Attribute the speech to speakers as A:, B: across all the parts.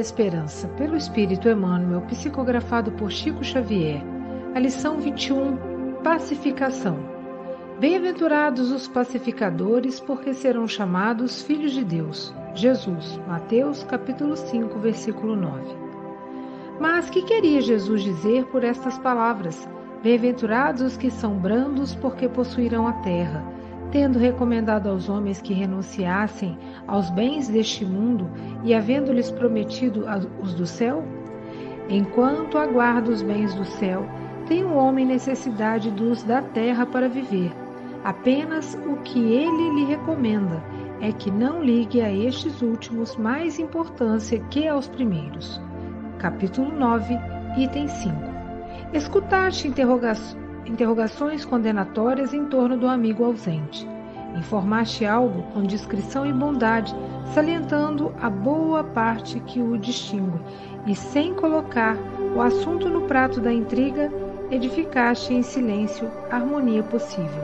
A: Esperança, pelo Espírito Emmanuel, psicografado por Chico Xavier. A lição 21: Pacificação. Bem-aventurados os pacificadores, porque serão chamados filhos de Deus. Jesus, Mateus, capítulo 5, versículo 9. Mas que queria Jesus dizer por estas palavras? Bem-aventurados os que são brandos, porque possuirão a terra tendo recomendado aos homens que renunciassem aos bens deste mundo e havendo-lhes prometido os do céu? Enquanto aguarda os bens do céu, tem o homem necessidade dos da terra para viver. Apenas o que ele lhe recomenda é que não ligue a estes últimos mais importância que aos primeiros. Capítulo 9, item 5. Escutaste interrogações interrogações condenatórias em torno do amigo ausente. Informaste algo com discrição e bondade, salientando a boa parte que o distingue, e sem colocar o assunto no prato da intriga, edificaste em silêncio a harmonia possível.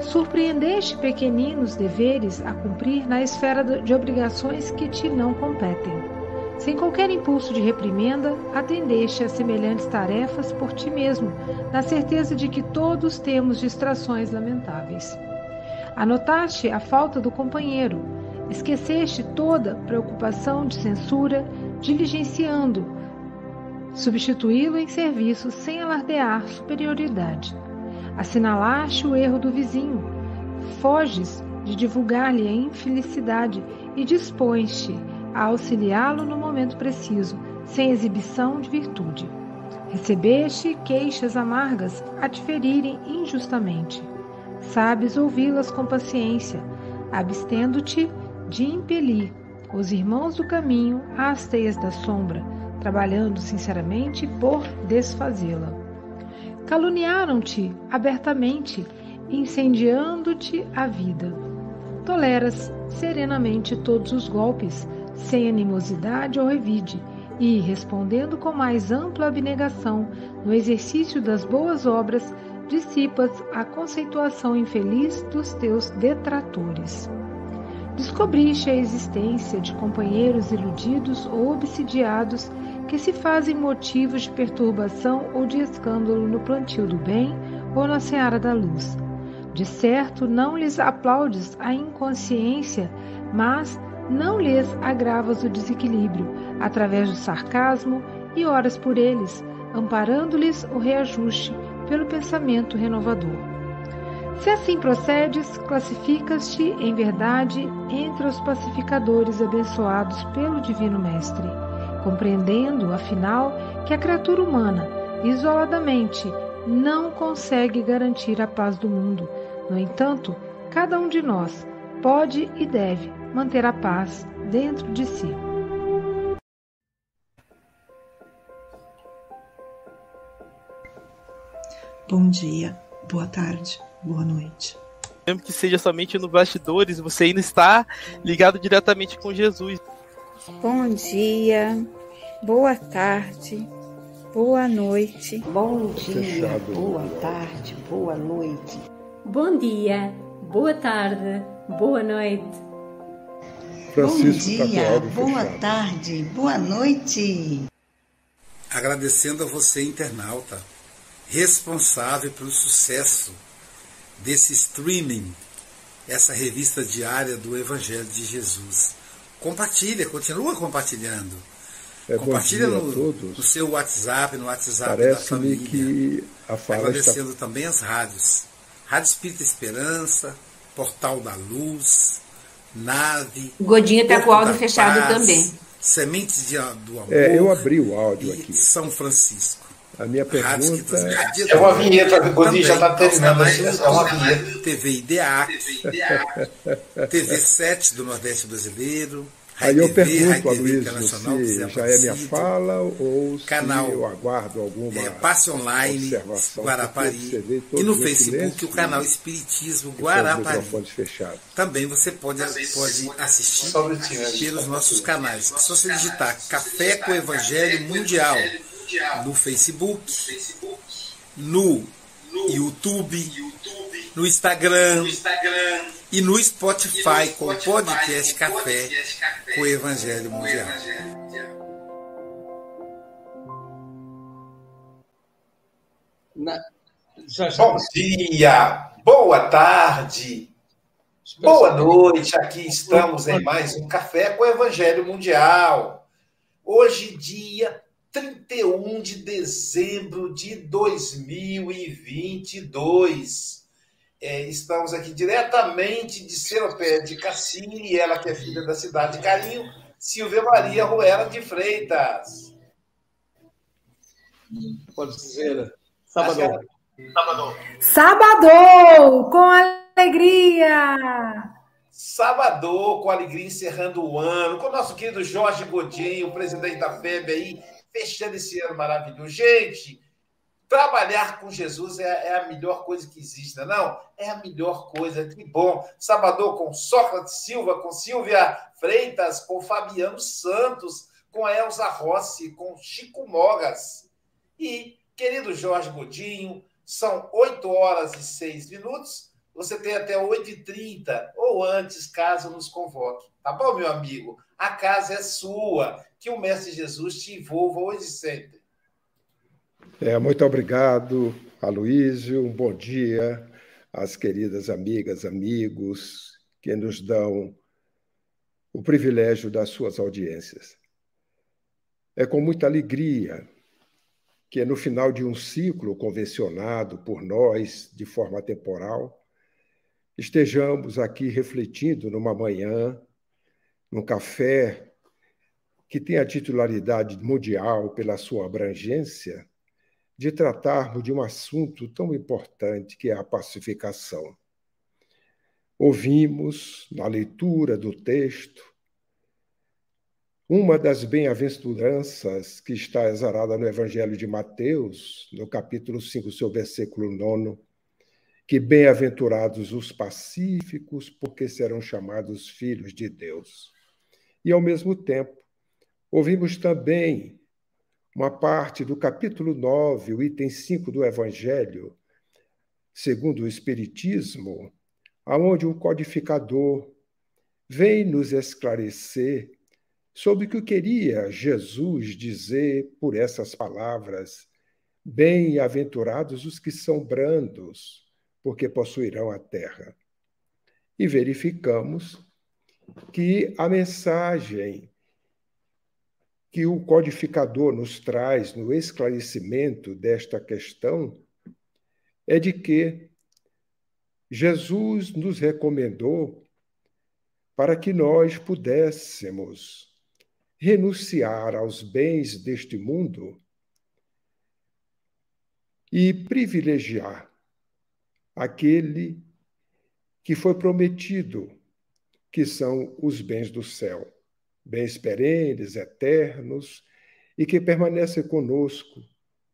A: Surpreendeste pequeninos deveres a cumprir na esfera de obrigações que te não competem. Sem qualquer impulso de reprimenda, atendeste a semelhantes tarefas por ti mesmo, na certeza de que todos temos distrações lamentáveis. Anotaste a falta do companheiro, esqueceste toda preocupação de censura, diligenciando substituí-lo em serviço sem alardear superioridade. Assinalaste o erro do vizinho, foges de divulgar-lhe a infelicidade e dispões-te a auxiliá-lo no momento preciso, sem exibição de virtude. Recebeste queixas amargas a te ferirem injustamente. Sabes ouvi-las com paciência, abstendo-te de impelir os irmãos do caminho às teias da sombra, trabalhando sinceramente por desfazê-la. Caluniaram-te abertamente, incendiando-te a vida. Toleras serenamente todos os golpes, sem animosidade ou revide, e, respondendo com mais ampla abnegação no exercício das boas obras, dissipas a conceituação infeliz dos teus detratores. Descobriste a existência de companheiros iludidos ou obsidiados que se fazem motivos de perturbação ou de escândalo no plantio do bem ou na seara da luz. De certo, não lhes aplaudes a inconsciência, mas não lhes agravas o desequilíbrio, através do sarcasmo e oras por eles, amparando-lhes o reajuste pelo pensamento renovador. Se assim procedes, classificas-te em verdade entre os pacificadores abençoados pelo Divino Mestre, compreendendo, afinal, que a criatura humana, isoladamente, não consegue garantir a paz do mundo. No entanto, cada um de nós pode e deve manter a paz dentro de si.
B: Bom dia, boa tarde, boa noite.
C: Mesmo que seja somente no bastidores, você ainda está ligado diretamente com Jesus.
D: Bom dia, boa tarde, boa noite.
E: Bom dia, boa tarde, boa noite.
F: Bom dia, boa tarde, boa noite.
G: Francisco
E: Bom dia, boa fechado. tarde, boa noite.
H: Agradecendo a você, internauta, responsável pelo sucesso desse streaming, essa revista diária do Evangelho de Jesus. Compartilha, continua compartilhando.
G: É,
H: Compartilha no, no, seu WhatsApp, no WhatsApp da família.
G: Que a fala
H: Agradecendo
G: está...
H: também as rádios. Rádio Espírita Esperança, Portal da Luz, Nave.
I: Godinho está com o áudio fechado
H: Paz,
I: também.
H: Sementes de, do Amor.
G: É, eu abri o áudio aqui.
H: São Francisco.
G: A minha pergunta
J: é uma vinheta, o Godinho já está terminando. É uma vinheta.
H: TV IDEAC, TV 7 do Nordeste Brasileiro.
G: Aí eu pergunto a Luiz se já é minha fala ou
H: canal,
G: se eu aguardo alguma
H: é, Passe Online Guarapari. e no Facebook o canal Espiritismo Guarapari. Também você pode, pode assistir pelos nossos canais. É só você digitar Café com Evangelho Mundial no Facebook, no YouTube, no Instagram e no Spotify com o podcast Café o Evangelho Mundial.
J: Bom dia, boa tarde, boa noite. Aqui estamos em mais um Café com o Evangelho Mundial. Hoje, dia 31 de dezembro de 2022. É, estamos aqui diretamente de Seropé de Cassini, ela que é filha da cidade de Carinho, Silvia Maria Ruela de Freitas.
K: Pode dizer, sábado.
A: Sábado. Sábado, com alegria.
J: Sábado, com alegria, encerrando o ano, com o nosso querido Jorge Godinho, o presidente da FEB aí, fechando esse ano maravilhoso. Gente, trabalhar com Jesus é, é, a melhor coisa que existe, não é? É a melhor coisa, que bom. Sábado com Sócrates Silva, com Silvia Freitas, com Fabiano Santos, com Elza Rossi, com Chico Mogas. E, querido Jorge Godinho, são 8 horas e 6 minutos. Você tem até 8h30 ou antes, caso nos convoque. Tá bom, meu amigo? A casa é sua. Que o Mestre Jesus te envolva hoje e sempre.
G: É, muito obrigado, Aloísio. Um bom dia às queridas amigas, amigos que nos dão o privilégio das suas audiências. É com muita alegria que, no final de um ciclo convencionado por nós de forma temporal, estejamos aqui refletindo numa manhã, num café que tem a titularidade mundial pela sua abrangência, de tratarmos de um assunto tão importante que é a pacificação. Ouvimos, na leitura do texto, uma das bem-aventuranças que está exarada no Evangelho de Mateus, no capítulo 5, seu versículo 9, que bem-aventurados os pacíficos, porque serão chamados filhos de Deus. E, ao mesmo tempo, Ouvimos também uma parte do capítulo 9, o item 5 do Evangelho, segundo o Espiritismo, aonde o codificador vem nos esclarecer sobre o que queria Jesus dizer por essas palavras: Bem-aventurados os que são brandos, porque possuirão a terra. E verificamos que a mensagem que o codificador nos traz no esclarecimento desta questão é de que Jesus nos recomendou para que nós pudéssemos renunciar aos bens deste mundo e privilegiar aquele que foi prometido, que são os bens do céu bens perenes, eternos, e que permanece conosco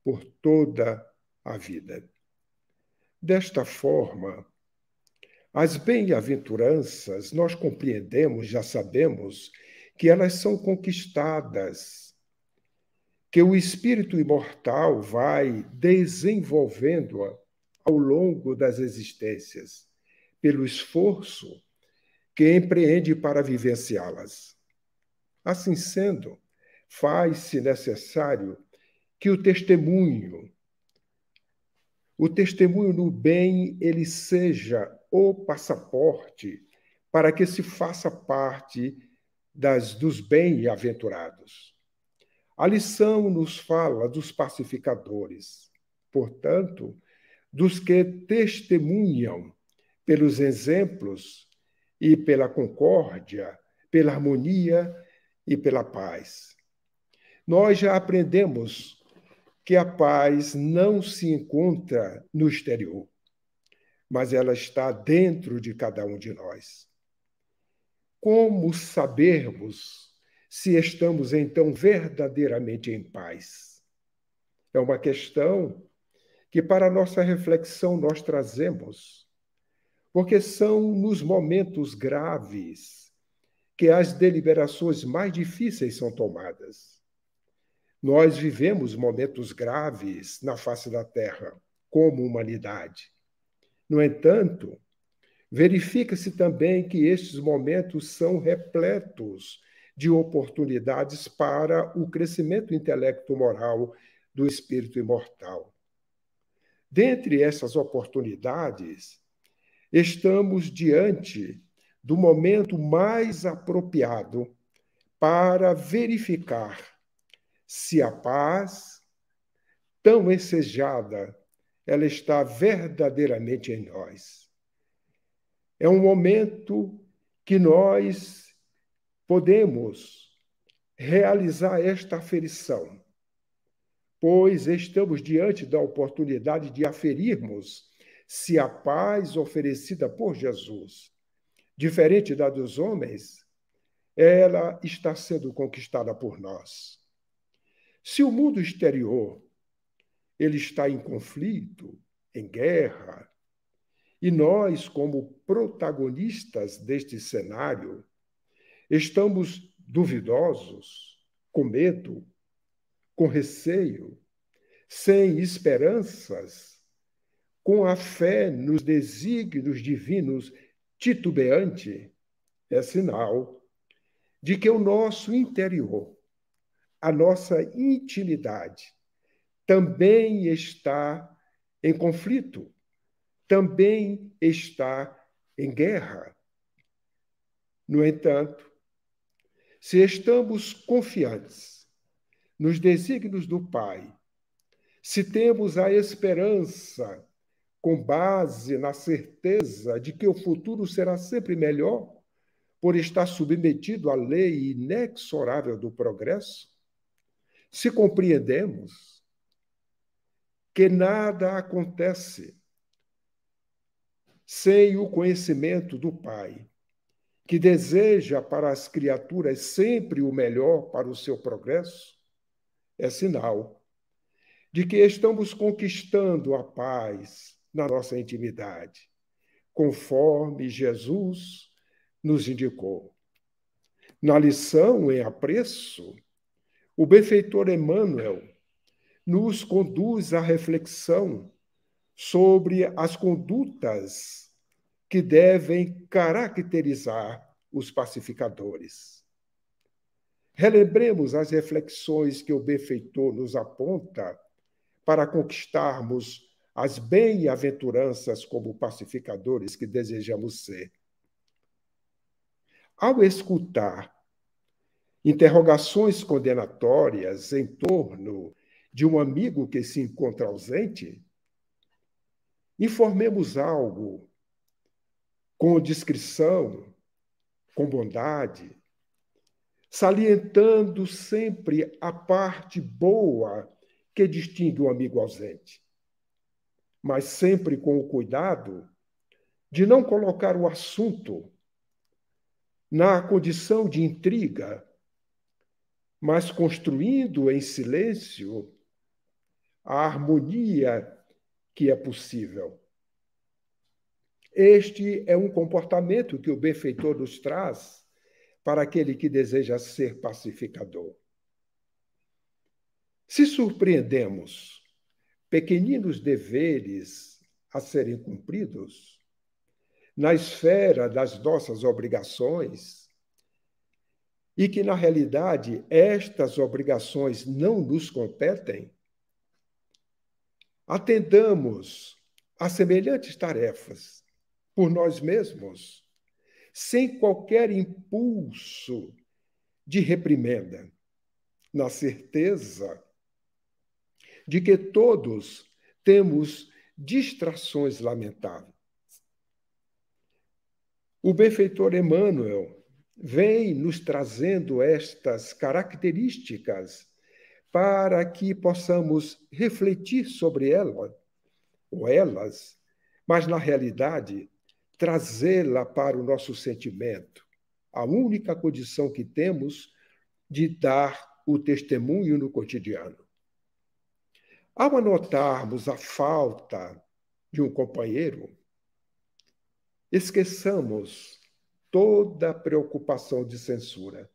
G: por toda a vida. Desta forma, as bem-aventuranças, nós compreendemos, já sabemos, que elas são conquistadas, que o espírito imortal vai desenvolvendo-a ao longo das existências, pelo esforço que empreende para vivenciá-las. Assim sendo, faz-se necessário que o testemunho, o testemunho no bem, ele seja o passaporte para que se faça parte das, dos bem-aventurados. A lição nos fala dos pacificadores, portanto, dos que testemunham pelos exemplos e pela concórdia, pela harmonia e pela paz. Nós já aprendemos que a paz não se encontra no exterior, mas ela está dentro de cada um de nós. Como sabermos se estamos então verdadeiramente em paz? É uma questão que, para nossa reflexão, nós trazemos, porque são nos momentos graves que as deliberações mais difíceis são tomadas. Nós vivemos momentos graves na face da Terra, como humanidade. No entanto, verifica-se também que estes momentos são repletos de oportunidades para o crescimento intelecto-moral do espírito imortal. Dentre essas oportunidades, estamos diante do momento mais apropriado para verificar se a paz, tão ensejada, ela está verdadeiramente em nós. É um momento que nós podemos realizar esta aferição, pois estamos diante da oportunidade de aferirmos se a paz oferecida por Jesus, diferente da dos homens, ela está sendo conquistada por nós. Se o mundo exterior ele está em conflito, em guerra, e nós, como protagonistas deste cenário, estamos duvidosos, com medo, com receio, sem esperanças, com a fé nos desígnios divinos titubeante, é sinal de que o nosso interior, a nossa intimidade, também está em conflito, também está em guerra. No entanto, se estamos confiantes nos desígnios do Pai, se temos a esperança com base na certeza de que o futuro será sempre melhor, por estar submetido à lei inexorável do progresso, se compreendemos que nada acontece sem o conhecimento do Pai, que deseja para as criaturas sempre o melhor para o seu progresso, é sinal de que estamos conquistando a paz na nossa intimidade, conforme Jesus nos indicou. Na lição em apreço, o benfeitor Emmanuel nos conduz à reflexão sobre as condutas que devem caracterizar os pacificadores. Relembremos as reflexões que o benfeitor nos aponta para conquistarmos as bem-aventuranças como pacificadores que desejamos ser. Ao escutar interrogações condenatórias em torno de um amigo que se encontra ausente, informemos algo com discrição, com bondade, salientando sempre a parte boa que distingue o amigo ausente mas sempre com o cuidado de não colocar o assunto na condição de intriga, mas construindo em silêncio a harmonia que é possível. Este é um comportamento que o benfeitor nos traz para aquele que deseja ser pacificador. Se surpreendemos pequeninos deveres a serem cumpridos, na esfera das nossas obrigações, e que, na realidade, estas obrigações não nos competem, atendamos a semelhantes tarefas por nós mesmos, sem qualquer impulso de reprimenda, na certeza de que todos temos distrações lamentáveis. O benfeitor Emmanuel vem nos trazendo estas características para que possamos refletir sobre ela ou elas, mas na realidade trazê-la para o nosso sentimento, a única condição que temos de dar o testemunho no cotidiano. Ao anotarmos a falta de um companheiro, esqueçamos toda preocupação de censura.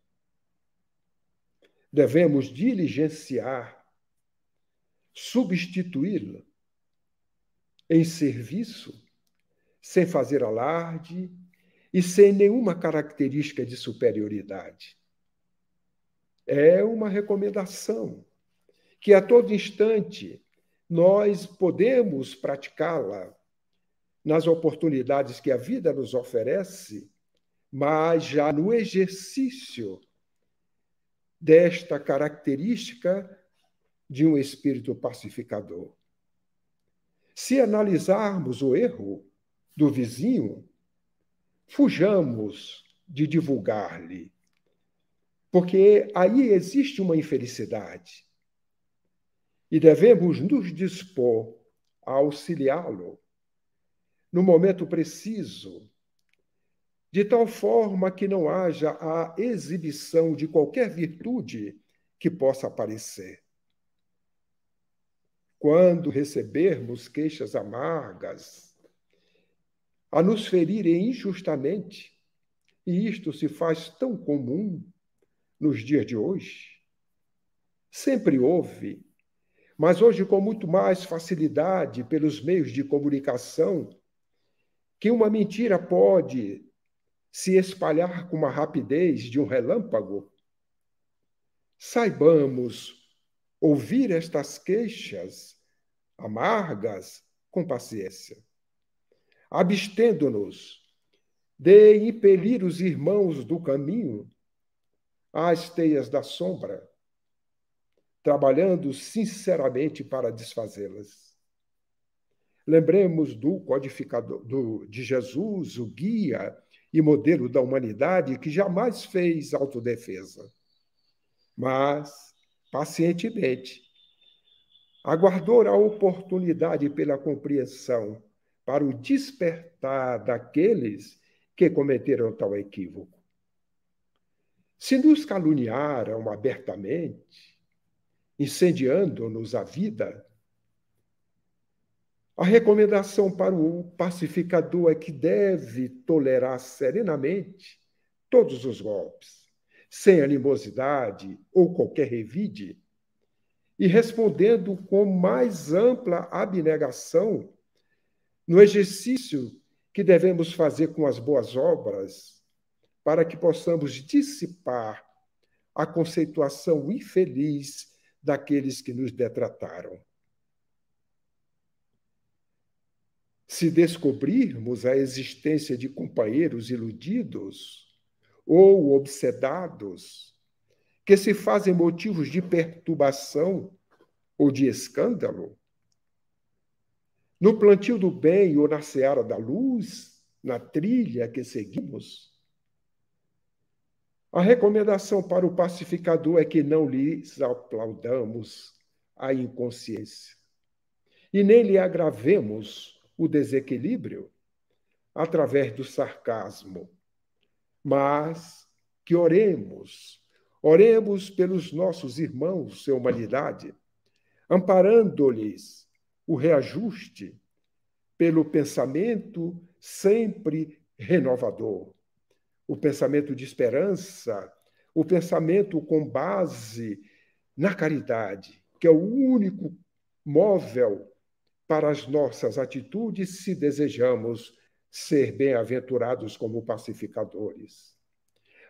G: Devemos diligenciar, substituí-lo em serviço sem fazer alarde e sem nenhuma característica de superioridade. É uma recomendação que a todo instante nós podemos praticá-la nas oportunidades que a vida nos oferece, mas já no exercício desta característica de um espírito pacificador. Se analisarmos o erro do vizinho, fujamos de divulgar-lhe, porque aí existe uma infelicidade. E devemos nos dispor a auxiliá-lo no momento preciso, de tal forma que não haja a exibição de qualquer virtude que possa aparecer. Quando recebermos queixas amargas, a nos ferirem injustamente, e isto se faz tão comum nos dias de hoje, sempre houve, mas hoje com muito mais facilidade pelos meios de comunicação, que uma mentira pode se espalhar com uma rapidez de um relâmpago, saibamos ouvir estas queixas amargas com paciência, abstendo-nos de impelir os irmãos do caminho às teias da sombra, trabalhando sinceramente para desfazê-las. Lembremos do codificador do, de Jesus, o guia e modelo da humanidade, que jamais fez autodefesa, mas pacientemente aguardou a oportunidade pela compreensão para o despertar daqueles que cometeram tal equívoco. Se nos caluniaram abertamente, incendiando-nos a vida, a recomendação para o pacificador é que deve tolerar serenamente todos os golpes, sem animosidade ou qualquer revide, e respondendo com mais ampla abnegação no exercício que devemos fazer com as boas obras, para que possamos dissipar a conceituação infeliz daqueles que nos detrataram. se descobrirmos a existência de companheiros iludidos ou obsedados, que se fazem motivos de perturbação ou de escândalo, no plantio do bem ou na seara da luz, na trilha que seguimos, a recomendação para o pacificador é que não lhes aplaudamos a inconsciência e nem lhe agravemos o desequilíbrio através do sarcasmo, mas que oremos, oremos pelos nossos irmãos sem humanidade, amparando-lhes o reajuste pelo pensamento sempre renovador, o pensamento de esperança, o pensamento com base na caridade, que é o único móvel para as nossas atitudes se desejamos ser bem-aventurados como pacificadores.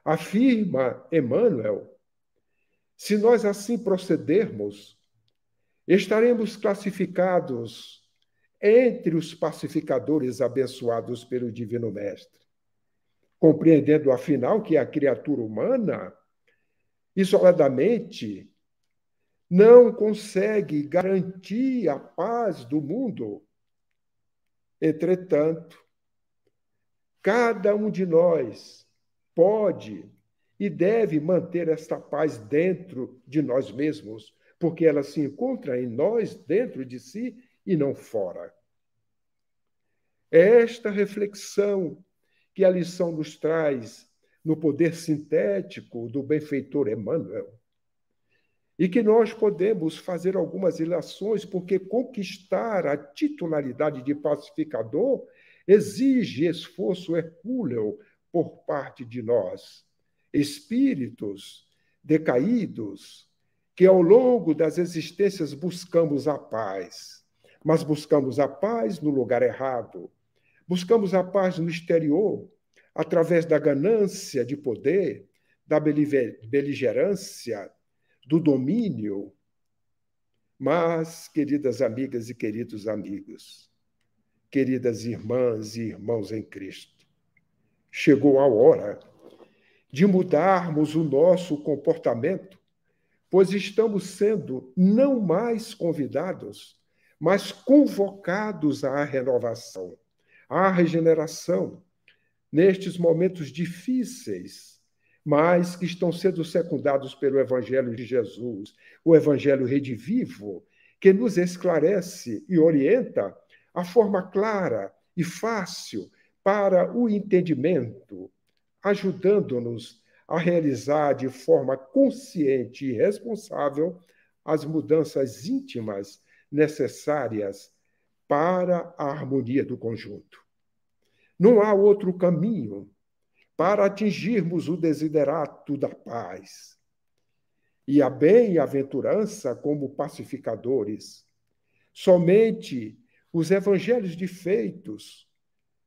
G: Afirma Emmanuel: se nós assim procedermos, estaremos classificados entre os pacificadores abençoados pelo Divino Mestre, compreendendo afinal que a criatura humana, isoladamente, não consegue garantir a paz do mundo. Entretanto, cada um de nós pode e deve manter esta paz dentro de nós mesmos, porque ela se encontra em nós, dentro de si e não fora. É esta reflexão que a lição nos traz no poder sintético do benfeitor Emmanuel. E que nós podemos fazer algumas ilações, porque conquistar a titularidade de pacificador exige esforço hercúleo por parte de nós, espíritos decaídos, que ao longo das existências buscamos a paz, mas buscamos a paz no lugar errado, Buscamos a paz no exterior através da ganância de poder, da beligerância, do domínio. Mas, queridas amigas e queridos amigos, queridas irmãs e irmãos em Cristo, chegou a hora de mudarmos o nosso comportamento, pois estamos sendo não mais convidados, mas convocados à renovação, à regeneração, nestes momentos difíceis, mas que estão sendo secundados pelo Evangelho de Jesus, o Evangelho redivivo, que nos esclarece e orienta a forma clara e fácil para o entendimento, ajudando-nos a realizar de forma consciente e responsável as mudanças íntimas necessárias para a harmonia do conjunto. Não há outro caminho para atingirmos o desiderato da paz e a bem-aventurança como pacificadores. Somente os evangelhos de feitos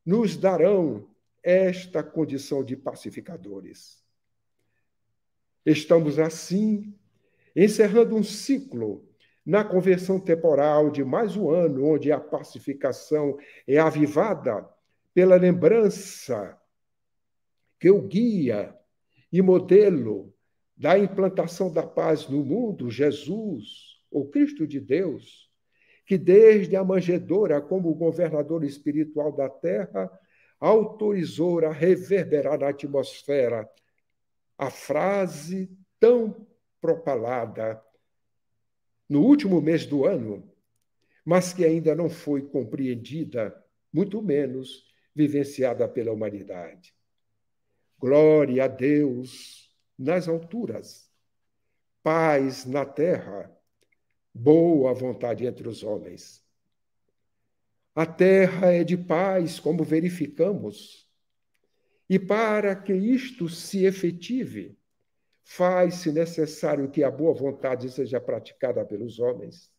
G: nos darão esta condição de pacificadores. Estamos, assim, encerrando um ciclo na conversão temporal de mais um ano, onde a pacificação é avivada pela lembrança que o guia e modelo da implantação da paz no mundo, Jesus, o Cristo de Deus, que desde a manjedoura, como governador espiritual da terra, autorizou a reverberar na atmosfera a frase tão propalada no último mês do ano, mas que ainda não foi compreendida, muito menos vivenciada pela humanidade. Glória a Deus nas alturas, paz na terra, boa vontade entre os homens. A terra é de paz, como verificamos, e para que isto se efetive, faz-se necessário que a boa vontade seja praticada pelos homens.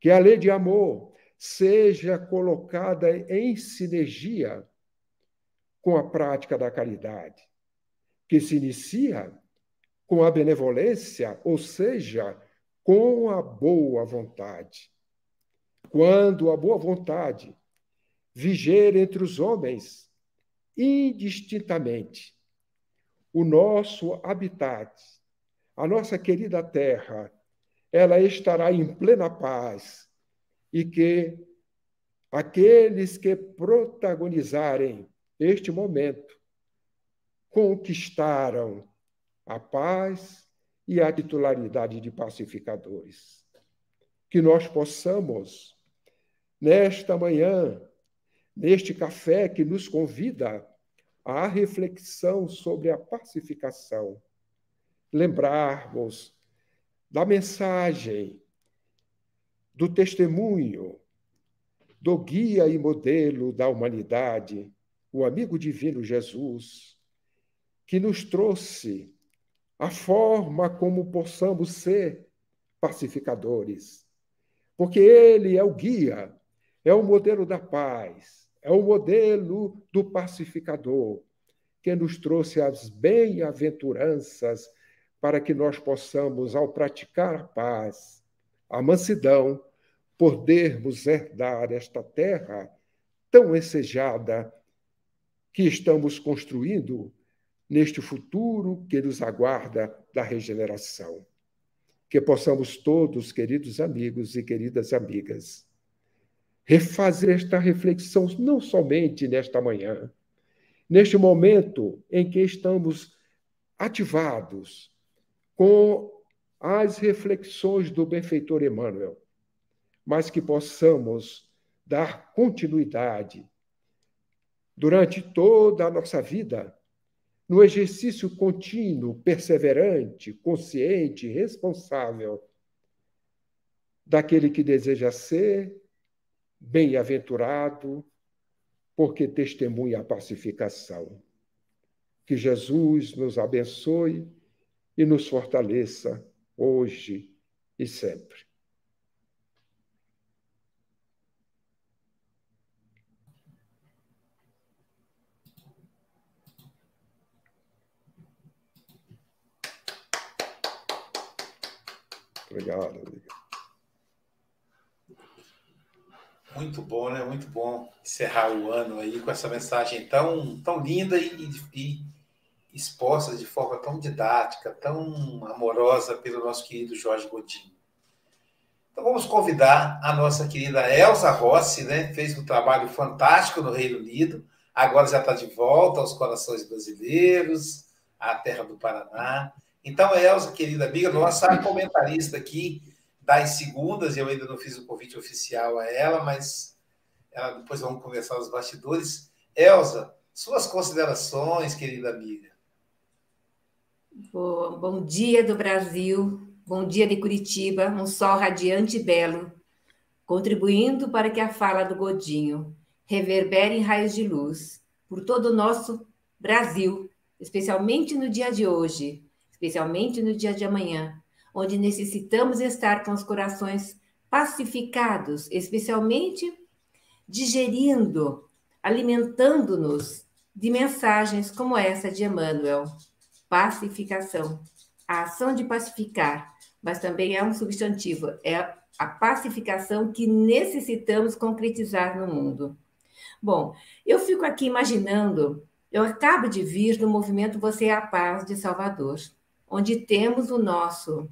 G: Que a lei de amor seja colocada em sinergia com a prática da caridade, que se inicia com a benevolência, ou seja, com a boa vontade. Quando a boa vontade viger entre os homens indistintamente, o nosso habitat, a nossa querida terra, ela estará em plena paz e que aqueles que protagonizarem este momento, conquistaram a paz e a titularidade de pacificadores. Que nós possamos, nesta manhã, neste café que nos convida à reflexão sobre a pacificação, lembrarmos da mensagem, do testemunho, do guia e modelo da humanidade, o amigo divino Jesus, que nos trouxe a forma como possamos ser pacificadores. Porque ele é o guia, é o modelo da paz, é o modelo do pacificador, que nos trouxe as bem-aventuranças para que nós possamos, ao praticar a paz, a mansidão, podermos herdar esta terra tão ensejada que estamos construindo neste futuro que nos aguarda da regeneração. Que possamos todos, queridos amigos e queridas amigas, refazer esta reflexão não somente nesta manhã, neste momento em que estamos ativados com as reflexões do benfeitor Emmanuel, mas que possamos dar continuidade durante toda a nossa vida, no exercício contínuo, perseverante, consciente, responsável daquele que deseja ser bem-aventurado, porque testemunha a pacificação. Que Jesus nos abençoe e nos fortaleça hoje e sempre. Obrigado, amiga.
J: Muito bom, né? Muito bom encerrar o ano aí com essa mensagem tão, tão linda e, e exposta de forma tão didática, tão amorosa pelo nosso querido Jorge Godinho. Então vamos convidar a nossa querida Elsa Rossi, né? Fez um trabalho fantástico no Reino Unido, agora já está de volta aos corações brasileiros, à terra do Paraná. Então, Elsa, querida amiga nossa, comentarista aqui das segundas, eu ainda não fiz o convite oficial a ela, mas ela, depois vamos conversar nos bastidores. Elza, suas considerações, querida amiga.
I: Bom, bom dia do Brasil, bom dia de Curitiba, um sol radiante e belo, contribuindo para que a fala do Godinho reverbere em raios de luz por todo o nosso Brasil, especialmente no dia de hoje, especialmente no dia de amanhã, onde necessitamos estar com os corações pacificados, especialmente digerindo, alimentando-nos de mensagens como essa de Emmanuel. Pacificação. A ação de pacificar, mas também é um substantivo, é a pacificação que necessitamos concretizar no mundo. Bom, eu fico aqui imaginando, eu acabo de vir do movimento Você é a Paz de Salvador, onde temos o nosso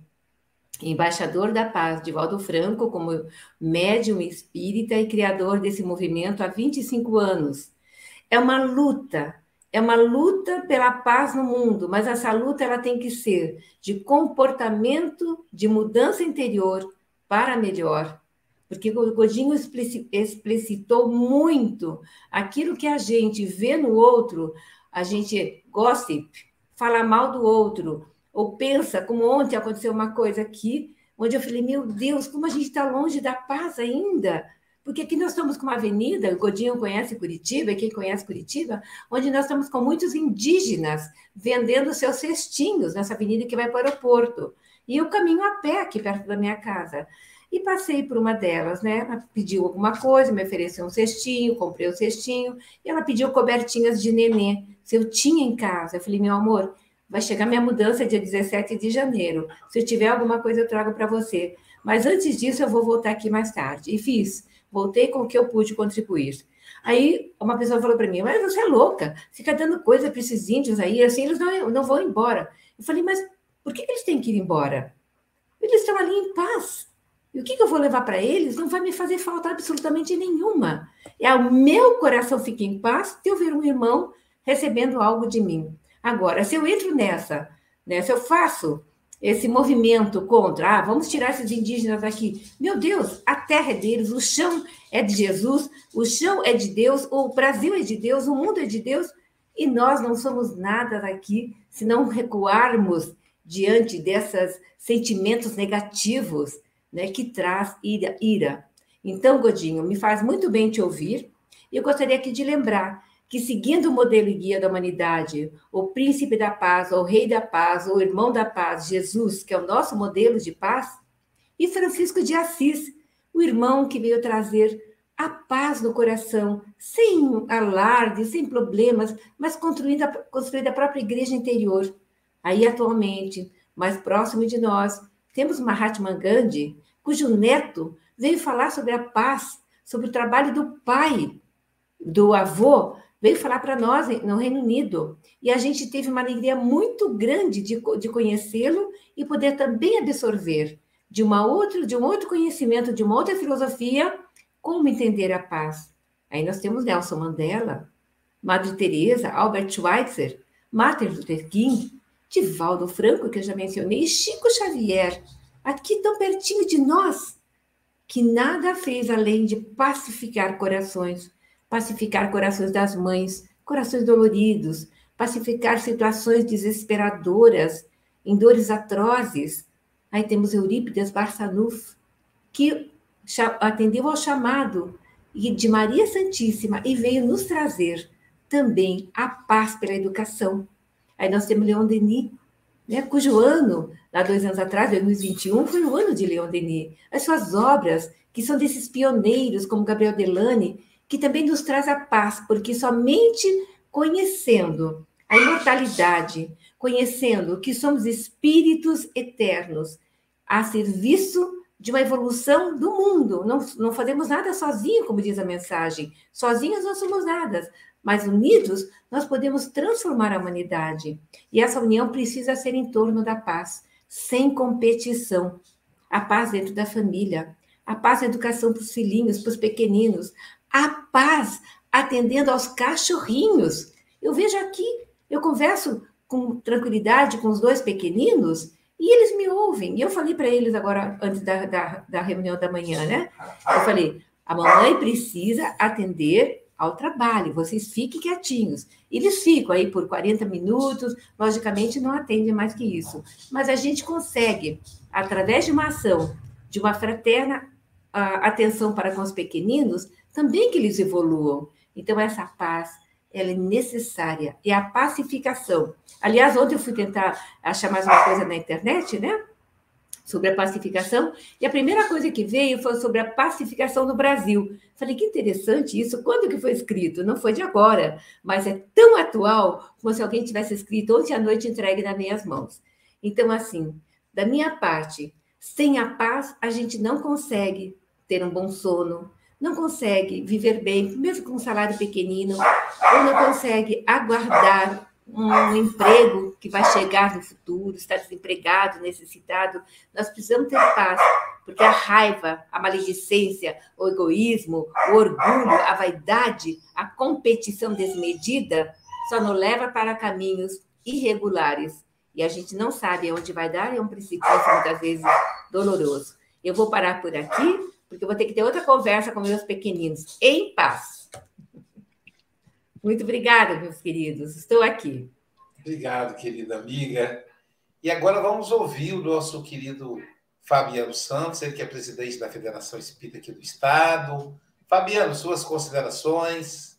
I: embaixador da paz, Divaldo Franco, como médium espírita e criador desse movimento há 25 anos. É uma luta, é uma luta pela paz no mundo, mas essa luta ela tem que ser de comportamento, de mudança interior para melhor. Porque o Godinho explicitou muito aquilo que a gente vê no outro, a gente gossip, fala mal do outro, ou pensa, como ontem aconteceu uma coisa aqui, onde eu falei, meu Deus, como a gente está longe da paz ainda. Porque aqui nós estamos com uma avenida, o Godinho conhece Curitiba, e quem conhece Curitiba, onde nós estamos com muitos indígenas vendendo seus cestinhos nessa avenida que vai para o aeroporto. E eu caminho a pé aqui perto da minha casa. E passei por uma delas, né? Ela pediu alguma coisa, me ofereceu um cestinho, comprei o cestinho, e ela pediu cobertinhas de nenê. Se eu tinha em casa, eu falei, meu amor, Vai chegar minha mudança dia 17 de janeiro. Se eu tiver alguma coisa, eu trago para você. Mas antes disso, eu vou voltar aqui mais tarde. E fiz. Voltei com o que eu pude contribuir. Aí uma pessoa falou para mim, mas você é louca, fica dando coisa para esses índios aí, assim, eles não, não vão embora. Eu falei, mas por que eles têm que ir embora? Eles estão ali em paz. E o que, que eu vou levar para eles não vai me fazer falta absolutamente nenhuma. É o meu coração fica em paz de eu ver um irmão recebendo algo de mim. Agora, se eu entro nessa, né, se eu faço esse movimento contra, ah, vamos tirar esses indígenas aqui. Meu Deus, a terra é deles, o chão é de Jesus, o chão é de Deus, o Brasil é de Deus, o mundo é de Deus, e nós não somos nada daqui se não recuarmos diante desses sentimentos negativos né, que traz ira, ira. Então, Godinho, me faz muito bem te ouvir, e eu gostaria aqui de lembrar que, seguindo o modelo e guia da humanidade, o príncipe da paz, o rei da paz, o irmão da paz, Jesus, que é o nosso modelo de paz, e Francisco de Assis, o irmão que veio trazer a paz no coração, sem alarde, sem problemas, mas construindo a, construindo a própria igreja interior. Aí, atualmente, mais próximo de nós, temos Mahatma Gandhi, cujo neto veio falar sobre a paz, sobre o trabalho do pai, do avô, veio falar para nós no Reino Unido. E a gente teve uma alegria muito grande de, de conhecê-lo e poder também absorver de uma outra, de um outro conhecimento, de uma outra filosofia, como entender a paz. Aí nós temos Nelson Mandela, Madre Teresa, Albert Schweitzer, Martin Luther King, Divaldo Franco, que eu já mencionei, e Chico Xavier, aqui tão pertinho de nós, que nada fez além de pacificar corações, pacificar corações das mães, corações doloridos, pacificar situações desesperadoras, em dores atrozes. Aí temos Eurípides Barçanuf, que atendeu ao chamado de Maria Santíssima e veio nos trazer também a paz pela educação. Aí nós temos Leon Denis, né, cujo ano, lá dois anos atrás, 2021, foi o ano de Leon Denis. As suas obras, que são desses pioneiros, como Gabriel Delane, que também nos traz a paz, porque somente conhecendo a imortalidade, conhecendo que somos espíritos eternos, a serviço de uma evolução do mundo. Não, não fazemos nada sozinho, como diz a mensagem. Sozinhos não somos nada, mas unidos nós podemos transformar a humanidade. E essa união precisa ser em torno da paz, sem competição. A paz dentro da família, a paz na educação para os filhinhos, para os pequeninos, a paz atendendo aos cachorrinhos. Eu vejo aqui, eu converso com tranquilidade com os dois pequeninos e eles me ouvem. E eu falei para eles agora, antes da, da, da reunião da manhã, né? Eu falei: a mamãe precisa atender ao trabalho, vocês fiquem quietinhos. Eles ficam aí por 40 minutos, logicamente não atendem mais que isso. Mas a gente consegue, através de uma ação, de uma fraterna uh, atenção para com os pequeninos, também que eles evoluam. Então, essa paz, ela é necessária. E a pacificação. Aliás, ontem eu fui tentar achar mais uma coisa na internet, né? Sobre a pacificação. E a primeira coisa que veio foi sobre a pacificação no Brasil. Falei, que interessante isso. Quando que foi escrito? Não foi de agora, mas é tão atual como se alguém tivesse escrito ontem à noite entregue nas minhas mãos. Então, assim, da minha parte, sem a paz, a gente não consegue ter um bom sono, não consegue viver bem, mesmo com um salário pequenino, ou não consegue aguardar um emprego que vai chegar no futuro, está desempregado, necessitado. Nós precisamos ter paz, porque a raiva, a maledicência, o egoísmo, o orgulho, a vaidade, a competição desmedida só nos leva para caminhos irregulares. E a gente não sabe aonde vai dar, é um precipício muitas vezes doloroso. Eu vou parar por aqui porque eu vou ter que ter outra conversa com meus pequeninos, em paz. Muito obrigada, meus queridos. Estou aqui.
J: Obrigado, querida amiga. E agora vamos ouvir o nosso querido Fabiano Santos, ele que é presidente da Federação Espírita aqui do Estado. Fabiano, suas considerações.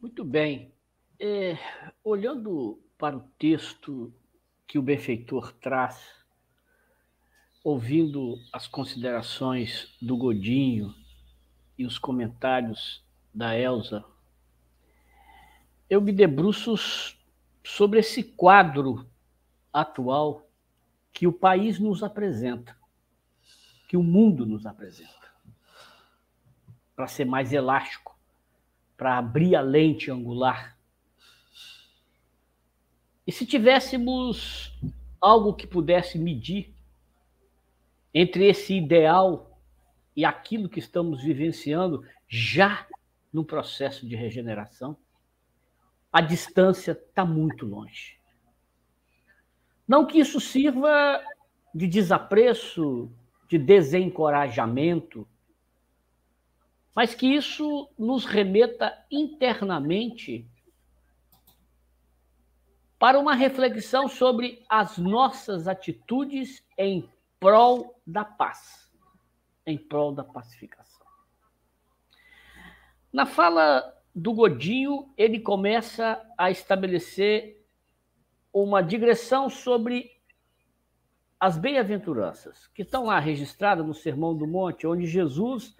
L: Muito bem. É, olhando para o texto que o benfeitor traz ouvindo as considerações do Godinho e os comentários da Elsa, eu me debruço sobre esse quadro atual que o país nos apresenta, que o mundo nos apresenta, para ser mais elástico, para abrir a lente angular. E se tivéssemos algo que pudesse medir entre esse ideal e aquilo que estamos vivenciando já no processo de regeneração, a distância está muito longe. Não que isso sirva de desapreço, de desencorajamento, mas que isso nos remeta internamente para uma reflexão sobre as nossas atitudes em prol da paz, em prol da pacificação. Na fala do Godinho, ele começa a estabelecer uma digressão sobre as bem-aventuranças, que estão lá registradas no Sermão do Monte, onde Jesus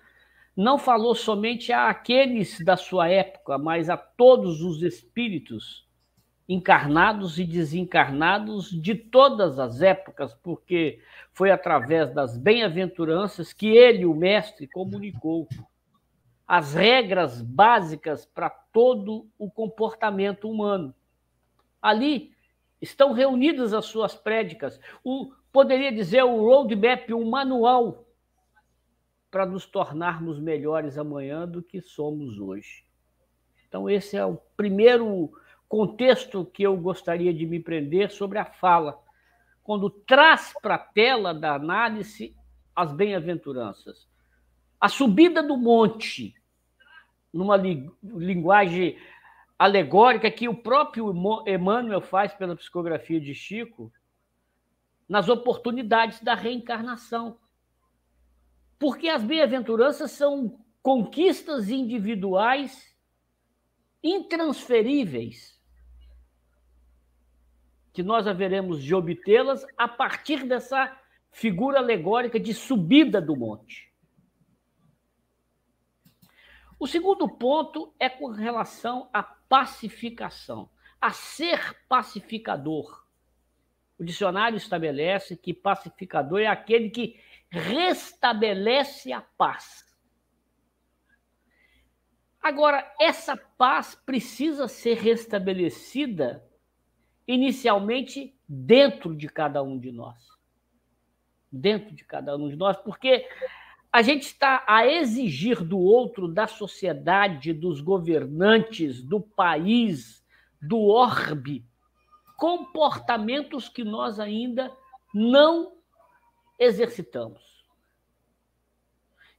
L: não falou somente àqueles da sua época, mas a todos os espíritos encarnados e desencarnados de todas as épocas, porque foi através das bem-aventuranças que ele, o Mestre, comunicou as regras básicas para todo o comportamento humano. Ali estão reunidas as suas prédicas, o, poderia dizer o roadmap, um manual para nos tornarmos melhores amanhã do que somos hoje. Então, esse é o primeiro contexto que eu gostaria de me prender sobre a fala, quando traz para a tela da análise as bem-aventuranças. A subida do monte, numa li linguagem alegórica que o próprio Emmanuel faz pela psicografia de Chico, nas oportunidades da reencarnação. Porque as bem-aventuranças são conquistas individuais intransferíveis que nós haveremos de obtê-las a partir dessa figura alegórica de subida do monte. O segundo ponto é com relação à pacificação, a ser pacificador. O dicionário estabelece que pacificador é aquele que restabelece a paz. Agora, essa paz precisa ser restabelecida inicialmente dentro de cada um de nós. Dentro de cada um de nós, porque a gente está a exigir do outro, da sociedade, dos governantes, do país, do orbe, comportamentos que nós ainda não exercitamos.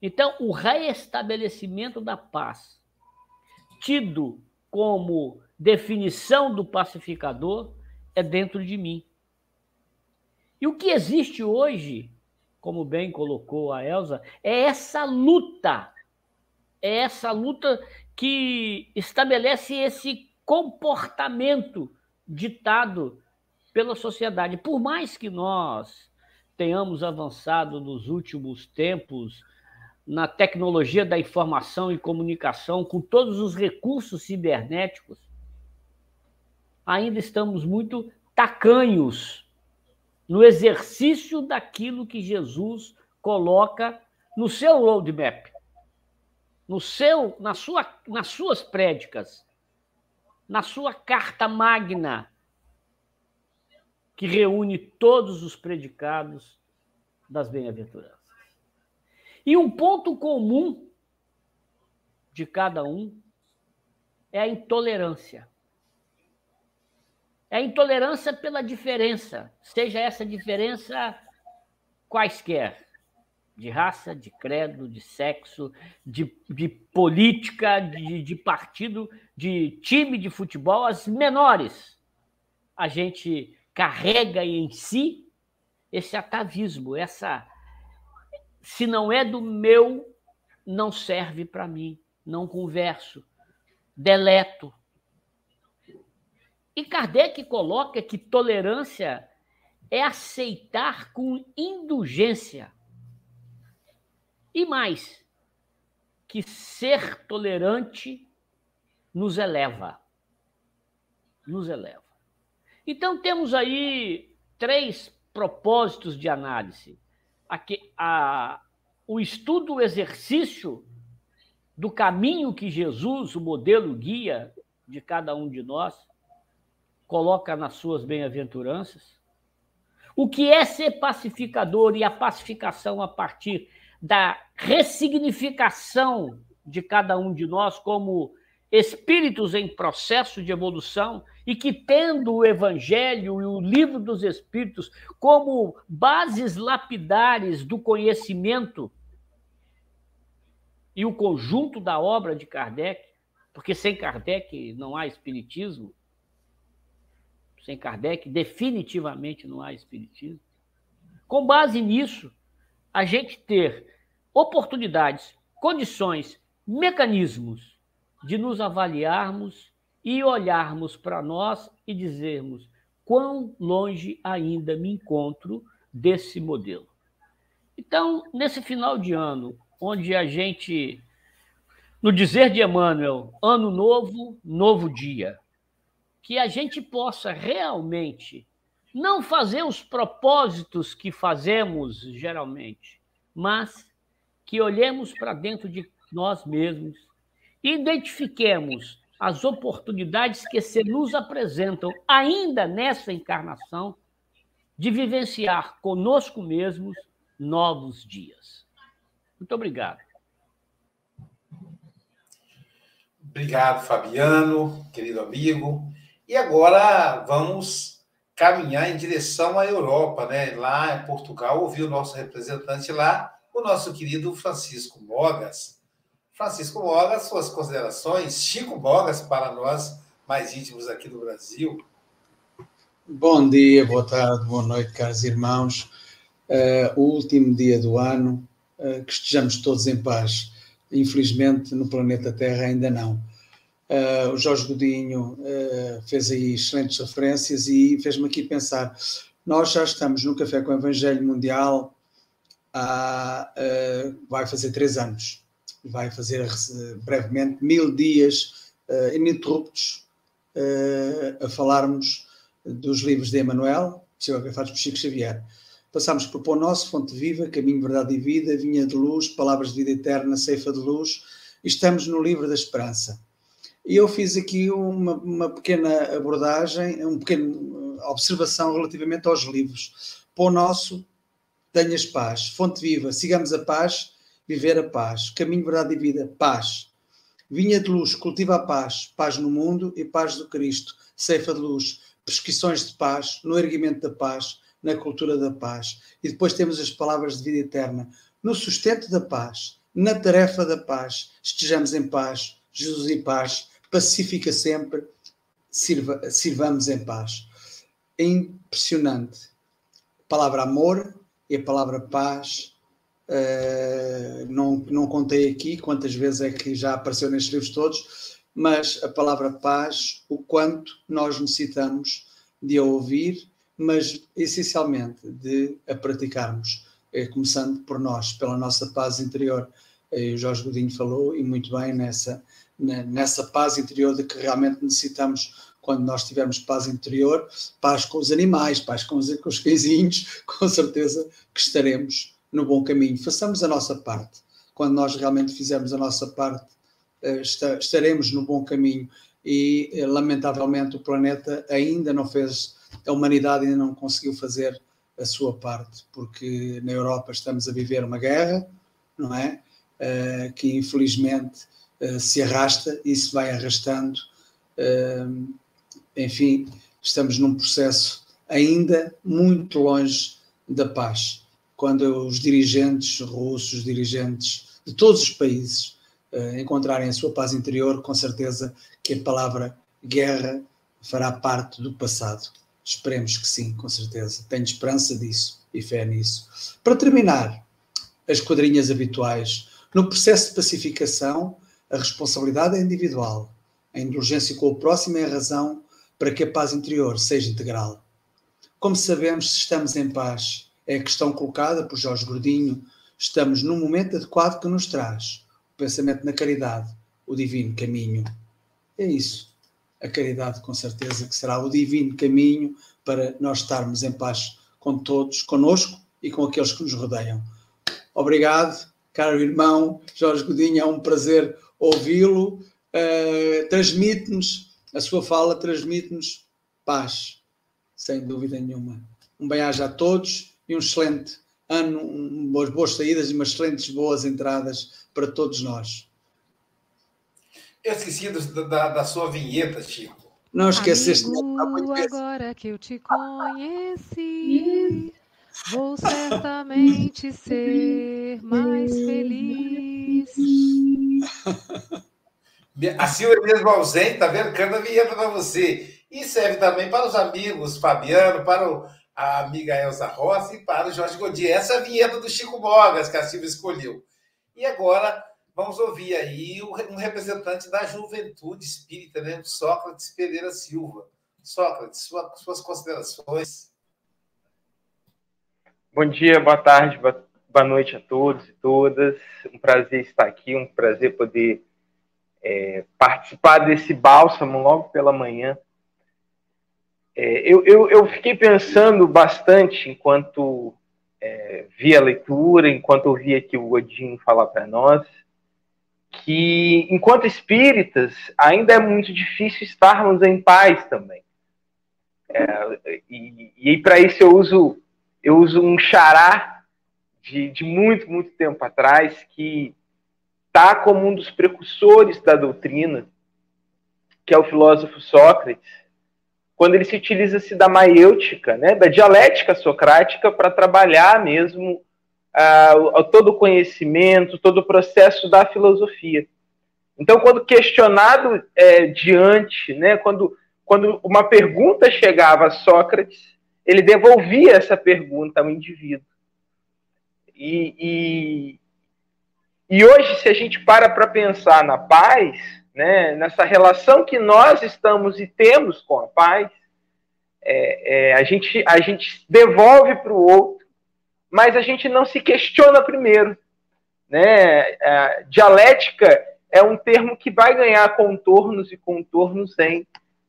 L: Então, o reestabelecimento da paz, tido como definição do pacificador, é dentro de mim. E o que existe hoje, como bem colocou a Elsa, é essa luta. É essa luta que estabelece esse comportamento ditado pela sociedade. Por mais que nós tenhamos avançado nos últimos tempos na tecnologia da informação e comunicação, com todos os recursos cibernéticos, ainda estamos muito tacanhos no exercício daquilo que Jesus coloca no seu roadmap, no seu, na sua, nas suas prédicas na sua carta magna, que reúne todos os predicados das bem-aventuranças. E um ponto comum de cada um é a intolerância. É a intolerância pela diferença, seja essa diferença quaisquer de raça, de credo, de sexo, de, de política, de, de partido, de time de futebol, as menores. A gente carrega em si esse atavismo, essa. Se não é do meu, não serve para mim, não converso, deleto. E Kardec coloca que tolerância é aceitar com indulgência e mais, que ser tolerante nos eleva. Nos eleva. Então, temos aí três propósitos de análise. Aqui, a, o estudo, o exercício do caminho que Jesus, o modelo guia de cada um de nós, coloca nas suas bem-aventuranças. O que é ser pacificador e a pacificação a partir da ressignificação de cada um de nós como espíritos em processo de evolução e que, tendo o Evangelho e o Livro dos Espíritos como bases lapidares do conhecimento e o conjunto da obra de Kardec, porque sem Kardec não há Espiritismo, sem Kardec definitivamente não há Espiritismo. Com base nisso, a gente ter oportunidades, condições, mecanismos de nos avaliarmos e olharmos para nós e dizermos quão longe ainda me encontro desse modelo. Então, nesse final de ano, onde a gente, no dizer de Emmanuel, ano novo, novo dia, que a gente possa realmente não fazer os propósitos que fazemos geralmente, mas que olhemos para dentro de nós mesmos, identifiquemos as oportunidades que se nos apresentam ainda nessa encarnação de vivenciar conosco mesmos novos dias. Muito obrigado.
J: Obrigado, Fabiano, querido amigo. E agora vamos caminhar em direção à Europa, né? Lá em Portugal, ouvi o nosso representante lá o nosso querido Francisco Mogas. Francisco Mogas, suas considerações. Chico Mogas, para nós mais íntimos aqui do Brasil.
K: Bom dia, boa tarde, boa noite, caros irmãos. Uh, o último dia do ano, uh, que estejamos todos em paz. Infelizmente, no planeta Terra ainda não. Uh, o Jorge Godinho fez aí excelentes referências e fez-me aqui pensar. Nós já estamos no Café com o Evangelho Mundial há, uh, vai fazer três anos. Vai fazer uh, brevemente mil dias uh, ininterruptos a falarmos dos livros de Emmanuel, psicografados por Chico Xavier. Passámos por Pão Nosso, Fonte Viva, Caminho, Verdade e Vida, Vinha de Luz, Palavras de Vida Eterna, Ceifa de Luz, e estamos no Livro da Esperança. E eu fiz aqui uma, uma pequena abordagem, uma pequena observação relativamente aos livros. Pão Nosso, Tenhas Paz. Fonte Viva, Sigamos a Paz, Viver a Paz. Caminho, Verdade e Vida, Paz. Vinha de Luz, Cultiva a Paz, Paz no Mundo e Paz do Cristo. Ceifa de Luz, Prescrições de Paz, no erguimento da paz, na cultura da paz. E depois temos as palavras de vida eterna. No sustento da paz, na tarefa da paz, estejamos em paz, Jesus em paz, pacifica sempre, sirva, sirvamos em paz. É impressionante. A palavra amor e a palavra paz. Uh, não, não contei aqui quantas vezes é que já apareceu nestes livros todos, mas a palavra paz, o quanto nós necessitamos de a ouvir, mas essencialmente de a praticarmos, eh, começando por nós, pela nossa paz interior. Eh, o Jorge Godinho falou, e muito bem, nessa, nessa paz interior de que realmente necessitamos quando nós tivermos paz interior, paz com os animais, paz com os, com os cãezinhos, com certeza que estaremos no bom caminho. Façamos a nossa parte. Quando nós realmente fizermos a nossa parte, eh, estaremos no bom caminho. E, lamentavelmente, o planeta ainda não fez, a humanidade ainda não conseguiu fazer a sua parte, porque na Europa estamos a viver uma guerra, não é? Uh, que infelizmente uh, se arrasta e se vai arrastando. Uh, enfim, estamos num processo ainda muito longe da paz. Quando os dirigentes russos, os dirigentes de todos os países encontrarem a sua paz interior, com certeza que a palavra guerra fará parte do passado. Esperemos que sim, com certeza. Tenho esperança disso e fé nisso. Para terminar, as quadrinhas habituais. No processo de pacificação, a responsabilidade é individual. A indulgência com o próximo é a razão para que a paz interior seja integral. Como sabemos se estamos em paz? É a questão colocada por Jorge Gordinho. Estamos no momento adequado que nos traz o pensamento na caridade, o divino caminho. É isso. A caridade, com certeza, que será o divino caminho para nós estarmos em paz com todos, conosco e com aqueles que nos rodeiam. Obrigado, caro irmão Jorge Godinho, é um prazer ouvi-lo. Uh, transmite-nos, a sua fala transmite-nos paz, sem dúvida nenhuma. Um bem-aja a todos e um excelente ano, um, boas, boas saídas e umas excelentes boas entradas para todos nós.
J: Eu esqueci do, da, da sua vinheta, Chico.
K: Não esqueceste.
A: Amigo, agora que eu te conheci, vou certamente ser mais feliz.
J: A Silvia mesmo ausente, tá vendo? Canta vinheta para você. E serve também para os amigos Fabiano, para o, a amiga Elza Rossi e para o Jorge Godinho. Essa é a vinheta do Chico Mogas que a Silvia escolheu. E agora vamos ouvir aí um representante da juventude espírita, né? Sócrates Pereira Silva. Sócrates, sua, suas considerações.
M: Bom dia, boa tarde, boa noite a todos e todas. Um prazer estar aqui, um prazer poder é, participar desse bálsamo logo pela manhã. É, eu, eu, eu, fiquei pensando bastante enquanto é, via a leitura, enquanto ouvia aqui o Godinho falar para nós, que enquanto espíritas ainda é muito difícil estarmos em paz também. É, e, e para isso eu uso eu uso um xará de, de muito muito tempo atrás que está como um dos precursores da doutrina, que é o filósofo Sócrates, quando ele se utiliza-se da maiêutica, né, da dialética socrática para trabalhar mesmo uh, todo o conhecimento, todo o processo da filosofia. Então, quando questionado é, diante, né, quando, quando uma pergunta chegava a Sócrates, ele devolvia essa pergunta ao indivíduo. E, e, e hoje, se a gente para para pensar na paz, né, nessa relação que nós estamos e temos com a paz, é, é, a, gente, a gente devolve para o outro, mas a gente não se questiona primeiro. Né? A dialética é um termo que vai ganhar contornos e contornos em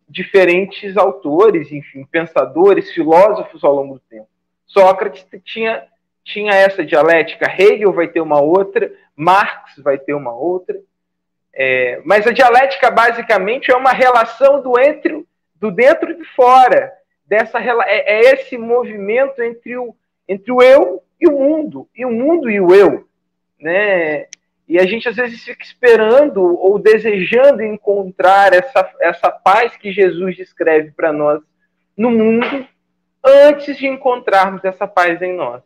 M: diferentes autores, enfim, pensadores, filósofos ao longo do tempo. Sócrates tinha, tinha essa dialética, Hegel vai ter uma outra, Marx vai ter uma outra, é, mas a dialética basicamente é uma relação do entre do dentro e de fora, dessa é, é esse movimento entre o, entre o eu e o mundo, e o mundo e o eu, né? E a gente às vezes fica esperando ou desejando encontrar essa, essa paz que Jesus descreve para nós no mundo antes de encontrarmos essa paz em nós.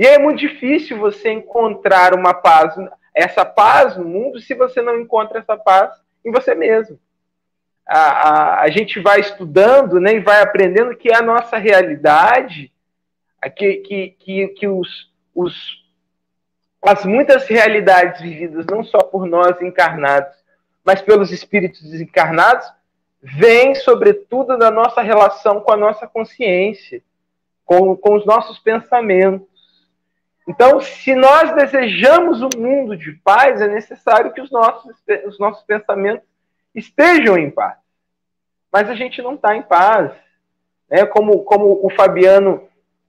M: E é muito difícil você encontrar uma paz, essa paz no mundo, se você não encontra essa paz em você mesmo. A, a, a gente vai estudando né, e vai aprendendo que a nossa realidade, que, que, que, que os, os as muitas realidades vividas não só por nós encarnados, mas pelos espíritos desencarnados, vêm sobretudo da nossa relação com a nossa consciência, com, com os nossos pensamentos. Então, se nós desejamos um mundo de paz, é necessário que os nossos, os nossos pensamentos estejam em paz. Mas a gente não está em paz. Né? Como, como o Fabiano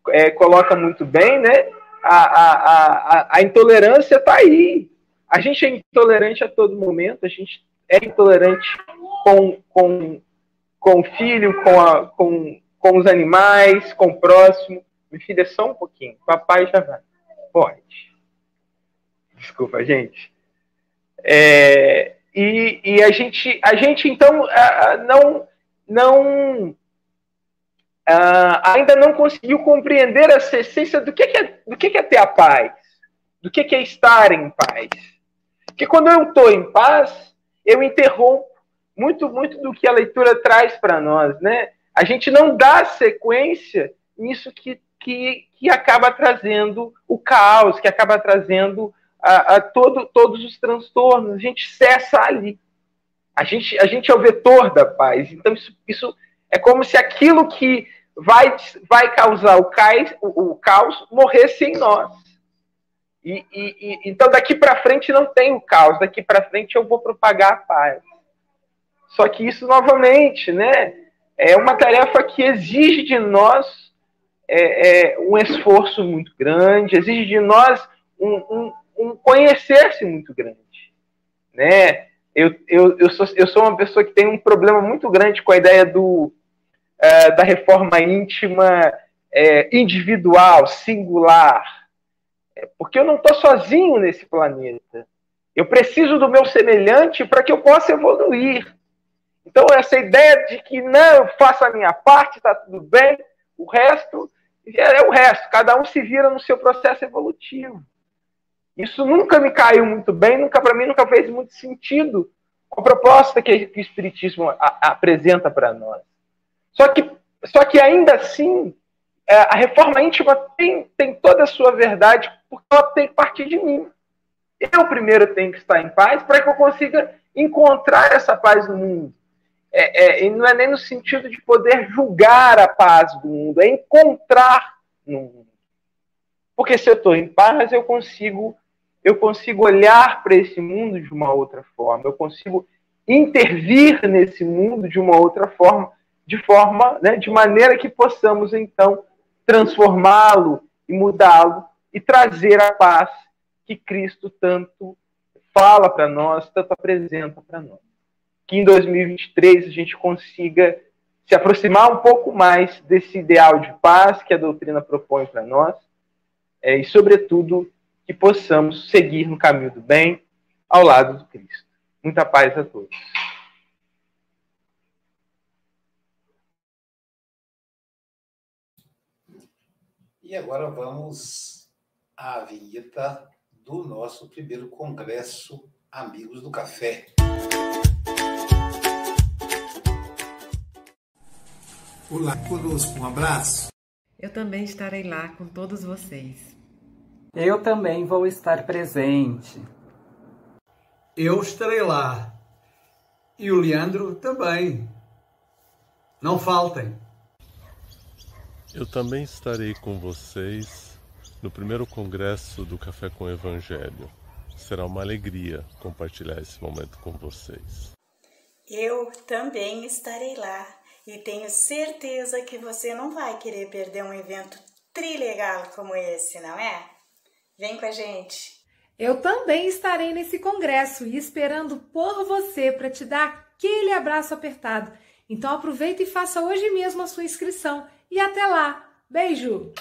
M: é, coloca muito bem, né? a, a, a, a intolerância está aí. A gente é intolerante a todo momento, a gente é intolerante com, com, com o filho, com, a, com, com os animais, com o próximo. Minha filha, só um pouquinho. Papai já vai. Pode. Desculpa, gente. É, e, e a gente, a gente então não, não ainda não conseguiu compreender essa essência do que, é, do que, é ter a paz, do que, que é estar em paz. Porque quando eu estou em paz, eu interrompo muito, muito do que a leitura traz para nós, né? A gente não dá sequência nisso que, que, que acaba trazendo o caos, que acaba trazendo a, a todo, todos os transtornos. A gente cessa ali. A gente, a gente é o vetor da paz. Então, isso, isso é como se aquilo que vai, vai causar o, cais, o, o caos morresse em nós. E, e, e então daqui para frente não tem o caos, daqui para frente eu vou propagar a paz. Só que isso novamente, né, é uma tarefa que exige de nós é, é, um esforço muito grande, exige de nós um, um, um conhecer-se muito grande, né? Eu, eu, eu, sou, eu sou uma pessoa que tem um problema muito grande com a ideia do é, da reforma íntima é, individual, singular. É, porque eu não estou sozinho nesse planeta. Eu preciso do meu semelhante para que eu possa evoluir. Então, essa ideia de que não, eu faço a minha parte, está tudo bem, o resto é o resto, cada um se vira no seu processo evolutivo. Isso nunca me caiu muito bem, nunca para mim nunca fez muito sentido com a proposta que, que o Espiritismo a, a, apresenta para nós. Só que, só que ainda assim, é, a reforma íntima tem, tem toda a sua verdade, porque ela tem que partir de mim. Eu primeiro tenho que estar em paz para que eu consiga encontrar essa paz no mundo. É, é, não é nem no sentido de poder julgar a paz do mundo, é encontrar no mundo. Porque se eu estou em paz, eu consigo, eu consigo olhar para esse mundo de uma outra forma, eu consigo intervir nesse mundo de uma outra forma, de forma, né, de maneira que possamos então transformá-lo e mudá-lo e trazer a paz que Cristo tanto fala para nós, tanto apresenta para nós. Que em 2023 a gente consiga se aproximar um pouco mais desse ideal de paz que a doutrina propõe para nós é, e, sobretudo, que possamos seguir no caminho do bem ao lado do Cristo. Muita paz a todos.
J: E agora vamos à vinheta do nosso primeiro congresso Amigos do Café. Olá, conosco, um abraço.
N: Eu também estarei lá com todos vocês.
O: Eu também vou estar presente.
P: Eu estarei lá. E o Leandro também. Não faltem.
Q: Eu também estarei com vocês no primeiro congresso do Café com Evangelho. Será uma alegria compartilhar esse momento com vocês.
R: Eu também estarei lá e tenho certeza que você não vai querer perder um evento trilegal como esse, não é? Vem com a gente.
A: Eu também estarei nesse congresso e esperando por você para te dar aquele abraço apertado. Então aproveita e faça hoje mesmo a sua inscrição. E até lá. Beijo!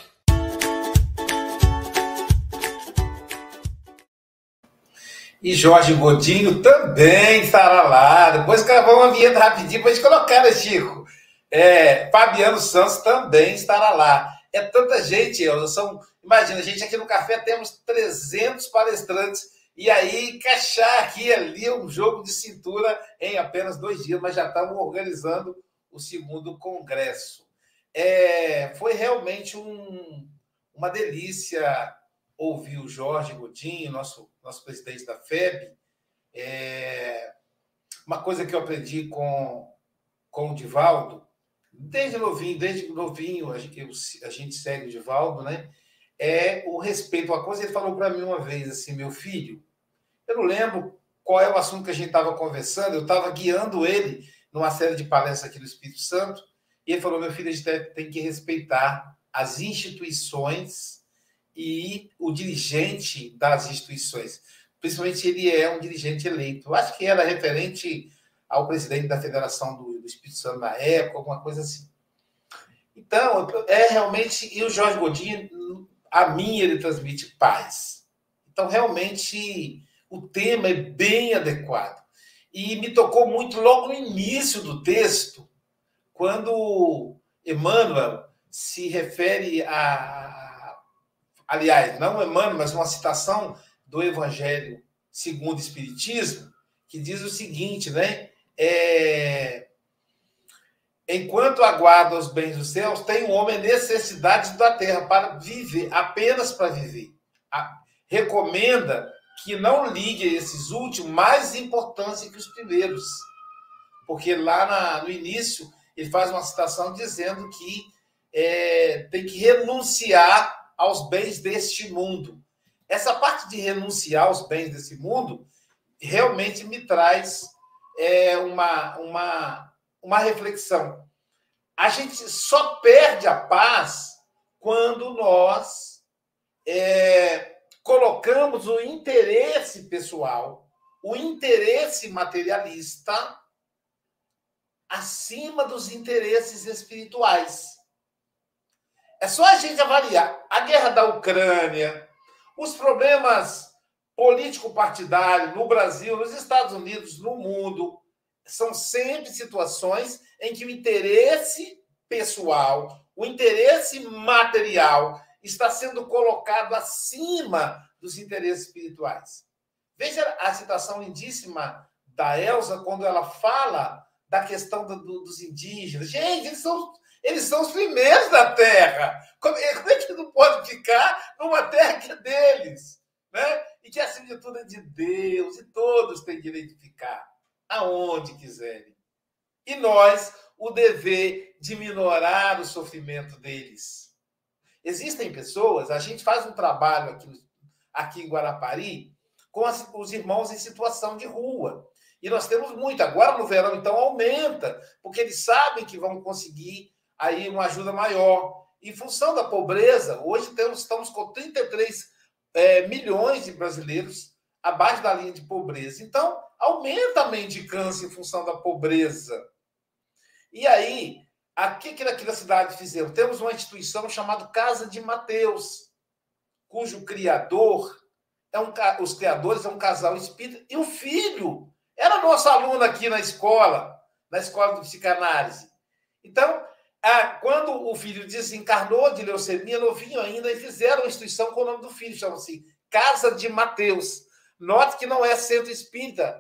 J: E Jorge Godinho também estará lá. Depois gravou uma vinheta rapidinho para a gente colocar, né, Chico? É, Fabiano Santos também estará lá. É tanta gente, são, imagina, a gente aqui no café temos 300 palestrantes e aí encaixar aqui ali um jogo de cintura em apenas dois dias, mas já estamos organizando o segundo congresso. É, foi realmente um, uma delícia ouvir o Jorge Godinho, nosso, nosso presidente da FEB. É, uma coisa que eu aprendi com, com o Divaldo, desde novinho, desde novinho a gente, segue o Divaldo, né? É o respeito. Uma coisa ele falou para mim uma vez assim, meu filho, eu não lembro qual é o assunto que a gente estava conversando, eu estava guiando ele numa série de palestras aqui no Espírito Santo, e ele falou: meu filho, a gente tem que respeitar as instituições e o dirigente das instituições. Principalmente ele é um dirigente eleito. Acho que era referente ao presidente da Federação do, do Espírito Santo na época, alguma coisa assim. Então, é realmente. E o Jorge Godinho, a mim, ele transmite paz. Então, realmente, o tema é bem adequado. E me tocou muito logo no início do texto, quando Emmanuel se refere a, aliás, não Emmanuel, mas uma citação do Evangelho segundo o Espiritismo, que diz o seguinte, né? É... Enquanto aguarda os bens dos céus, tem o homem necessidade da terra para viver, apenas para viver. A... Recomenda que não ligue esses últimos mais importância que os primeiros. Porque lá na, no início ele faz uma citação dizendo que é, tem que renunciar aos bens deste mundo. Essa parte de renunciar aos bens desse mundo realmente me traz é, uma, uma, uma reflexão. A gente só perde a paz quando nós é, colocamos o interesse pessoal, o interesse materialista, acima dos interesses espirituais. É só a gente avaliar a guerra da Ucrânia, os problemas político-partidários no Brasil, nos Estados Unidos, no mundo. São sempre situações em que o interesse pessoal, o interesse material está sendo colocado acima dos interesses espirituais. Veja a citação lindíssima da Elsa quando ela fala da questão do, do, dos indígenas. Gente, eles são eles são os primeiros da terra. Como como é que não pode ficar numa terra que é deles? Né? E que, acima de tudo, é de Deus, e todos têm direito de ficar aonde quiserem. E nós, o dever de minorar o sofrimento deles. Existem pessoas, a gente faz um trabalho aqui, aqui em Guarapari com as, os irmãos em situação de rua. E nós temos muito. Agora, no verão, então, aumenta, porque eles sabem que vão conseguir aí uma ajuda maior. Em função da pobreza, hoje temos, estamos com 33 é, milhões de brasileiros abaixo da linha de pobreza. Então, aumenta a mendicância em função da pobreza. E aí, aqui que aqui na cidade fizeram? Temos uma instituição chamada Casa de Mateus, cujo criador é um os criadores é um casal espírita e o filho era nosso aluno aqui na escola, na escola de psicanálise. Então, ah, quando o filho desencarnou de leucemia, novinho ainda, e fizeram uma instituição com o nome do filho, chama-se Casa de Mateus. Note que não é centro espírita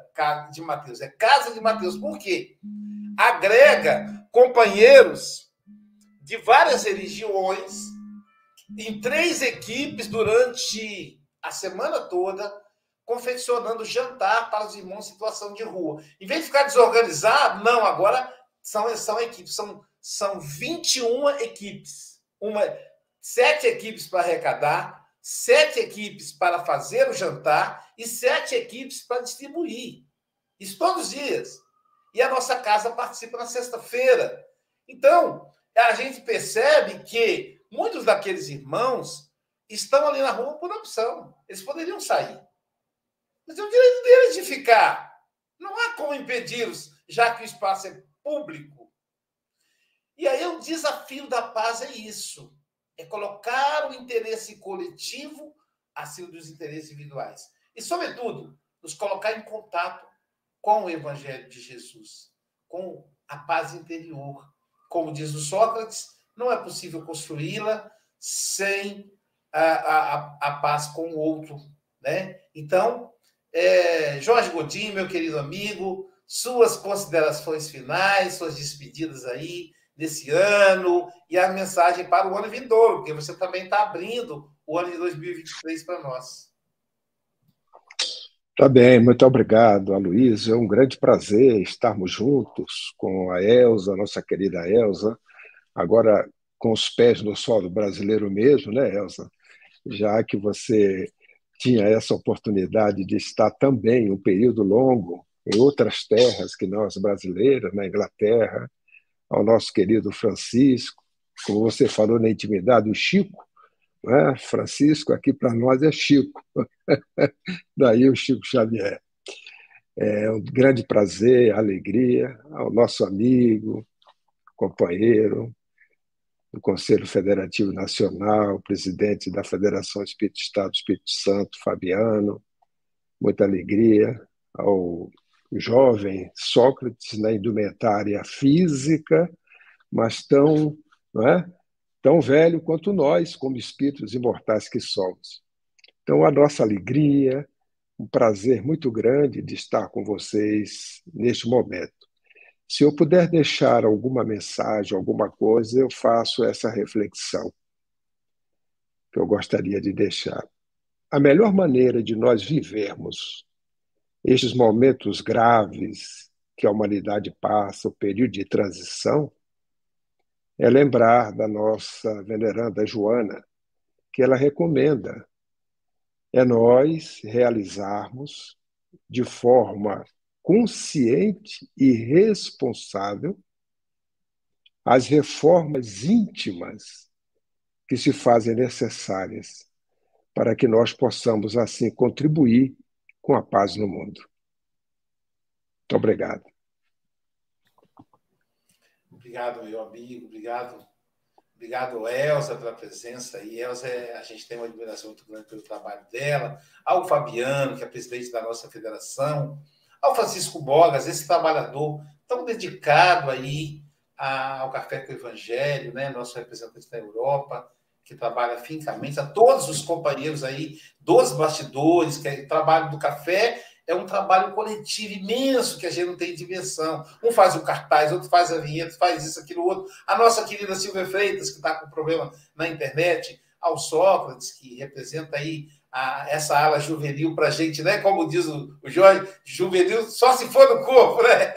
J: de Mateus, é Casa de Mateus. Por quê? Agrega companheiros de várias religiões em três equipes durante a semana toda, confeccionando jantar para os irmãos em situação de rua. Em vez de ficar desorganizado, não, agora são, são equipes, são são 21 equipes. Uma, sete equipes para arrecadar, sete equipes para fazer o jantar e sete equipes para distribuir. Isso todos os dias. e a nossa casa participa na sexta-feira. Então, a gente percebe que muitos daqueles irmãos estão ali na rua por opção. Eles poderiam sair. Mas é o direito deles de ficar. Não há como impedi-los, já que o espaço é público. E aí o desafio da paz é isso: é colocar o interesse coletivo acima dos interesses individuais. E, sobretudo, nos colocar em contato com o Evangelho de Jesus, com a paz interior. Como diz o Sócrates, não é possível construí-la sem a, a, a, paz com o outro. Né? Então, é, Jorge Godinho, meu querido amigo, suas considerações finais, suas despedidas aí desse ano e a mensagem para o ano vindouro, porque você também está abrindo o ano de 2023 para nós.
G: Tá bem, muito obrigado, Aloysio. É um grande prazer estarmos juntos com a Elza, nossa querida Elza, agora com os pés no solo brasileiro mesmo, né, Elza? Já que você tinha essa oportunidade de estar também um período longo em outras terras que nós brasileiras, na Inglaterra, ao nosso querido Francisco, como você falou na intimidade, o Chico, né? Francisco, aqui para nós é Chico. Daí o Chico Xavier. É um grande prazer, alegria ao nosso amigo, companheiro do Conselho Federativo Nacional, presidente da Federação Espírito Estado Espírito Santo, Fabiano. Muita alegria ao jovem Sócrates na indumentária física, mas tão, é? tão velho quanto nós, como espíritos imortais que somos. Então, a nossa alegria, um prazer muito grande de estar com vocês neste momento. Se eu puder deixar alguma mensagem, alguma coisa, eu faço essa reflexão que eu gostaria de deixar. A melhor maneira de nós vivermos estes momentos graves que a humanidade passa, o período de transição, é lembrar da nossa veneranda Joana, que ela recomenda é nós realizarmos de forma consciente e responsável as reformas íntimas que se fazem necessárias para que nós possamos assim contribuir com a paz no mundo. Muito obrigado.
J: Obrigado, meu amigo. Obrigado. Obrigado, Elza, pela presença aí. Elza, é, a gente tem uma admiração muito grande pelo trabalho dela. Ao Fabiano, que é presidente da nossa federação. Ao Francisco Bogas, esse trabalhador tão dedicado aí ao Café com o Evangelho, né? nosso representante na Europa, que trabalha fincamente, a todos os companheiros aí dos bastidores, que é, trabalham do café é um trabalho coletivo imenso que a gente não tem dimensão. Um faz o cartaz, outro faz a vinheta, faz isso, aquilo, outro. A nossa querida Silvia Freitas, que está com problema na internet, ao Sócrates, que representa aí a, essa ala juvenil para a gente, né? Como diz o, o Jorge, juvenil só se for no corpo, né?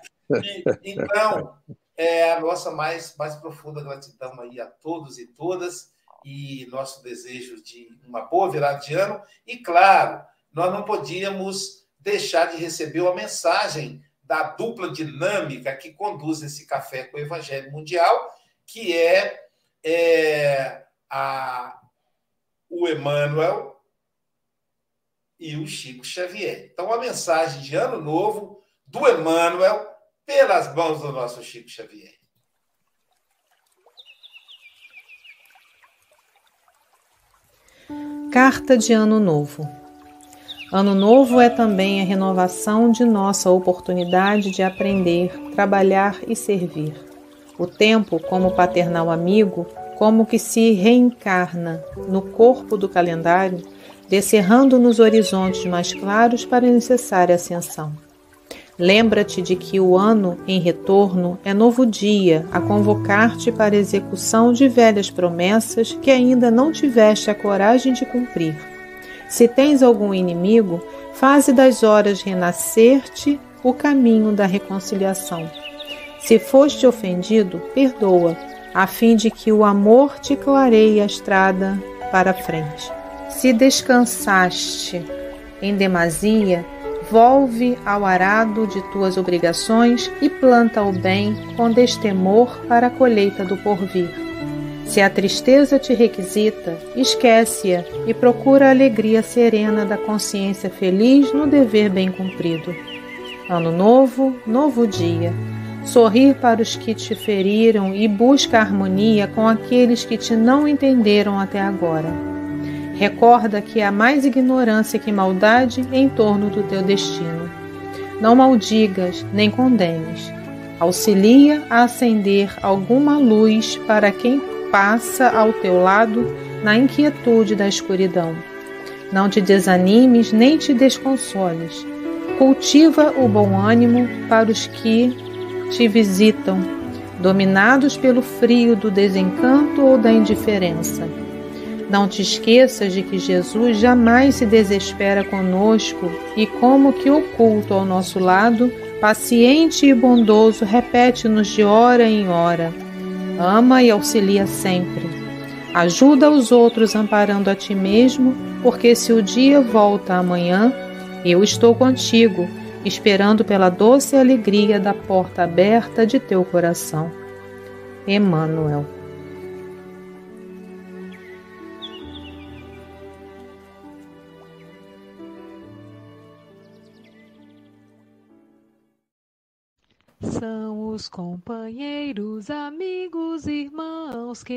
J: E, então, é a nossa mais, mais profunda gratidão aí a todos e todas e nosso desejo de uma boa virada de ano e, claro, nós não podíamos deixar de receber uma mensagem da dupla dinâmica que conduz esse café com o Evangelho Mundial, que é, é a, o Emmanuel e o Chico Xavier. Então, a mensagem de Ano Novo do Emmanuel pelas mãos do nosso Chico Xavier.
S: Carta de Ano Novo Ano novo é também a renovação de nossa oportunidade de aprender, trabalhar e servir. O tempo, como paternal amigo, como que se reencarna no corpo do calendário, descerrando nos horizontes mais claros para a necessária ascensão. Lembra-te de que o ano em retorno é novo dia a convocar-te para a execução de velhas promessas que ainda não tiveste a coragem de cumprir se tens algum inimigo, faze das horas renascer-te o caminho da reconciliação. Se foste ofendido, perdoa, a fim de que o amor te clareie a estrada para a frente. Se descansaste em demasia, Volve ao arado de tuas obrigações e planta o bem com destemor para a colheita do porvir. Se a tristeza te requisita, esquece-a e procura a alegria serena da consciência feliz no dever bem cumprido. Ano novo, novo dia. Sorrir para os que te feriram e busca harmonia com aqueles que te não entenderam até agora. Recorda que há mais ignorância que maldade em torno do teu destino. Não maldigas nem condenes. Auxilia a acender alguma luz para quem passa ao teu lado na inquietude da escuridão. Não te desanimes nem te desconsoles. Cultiva o bom ânimo para os que te visitam, dominados pelo frio do desencanto ou da indiferença. Não te esqueças de que Jesus jamais se desespera conosco e, como que oculto ao nosso lado, paciente e bondoso, repete-nos de hora em hora ama e auxilia sempre. Ajuda os outros amparando a ti mesmo, porque se o dia volta amanhã, eu estou contigo, esperando pela doce alegria da porta aberta de teu coração. Emmanuel.
T: Os companheiros, amigos, irmãos que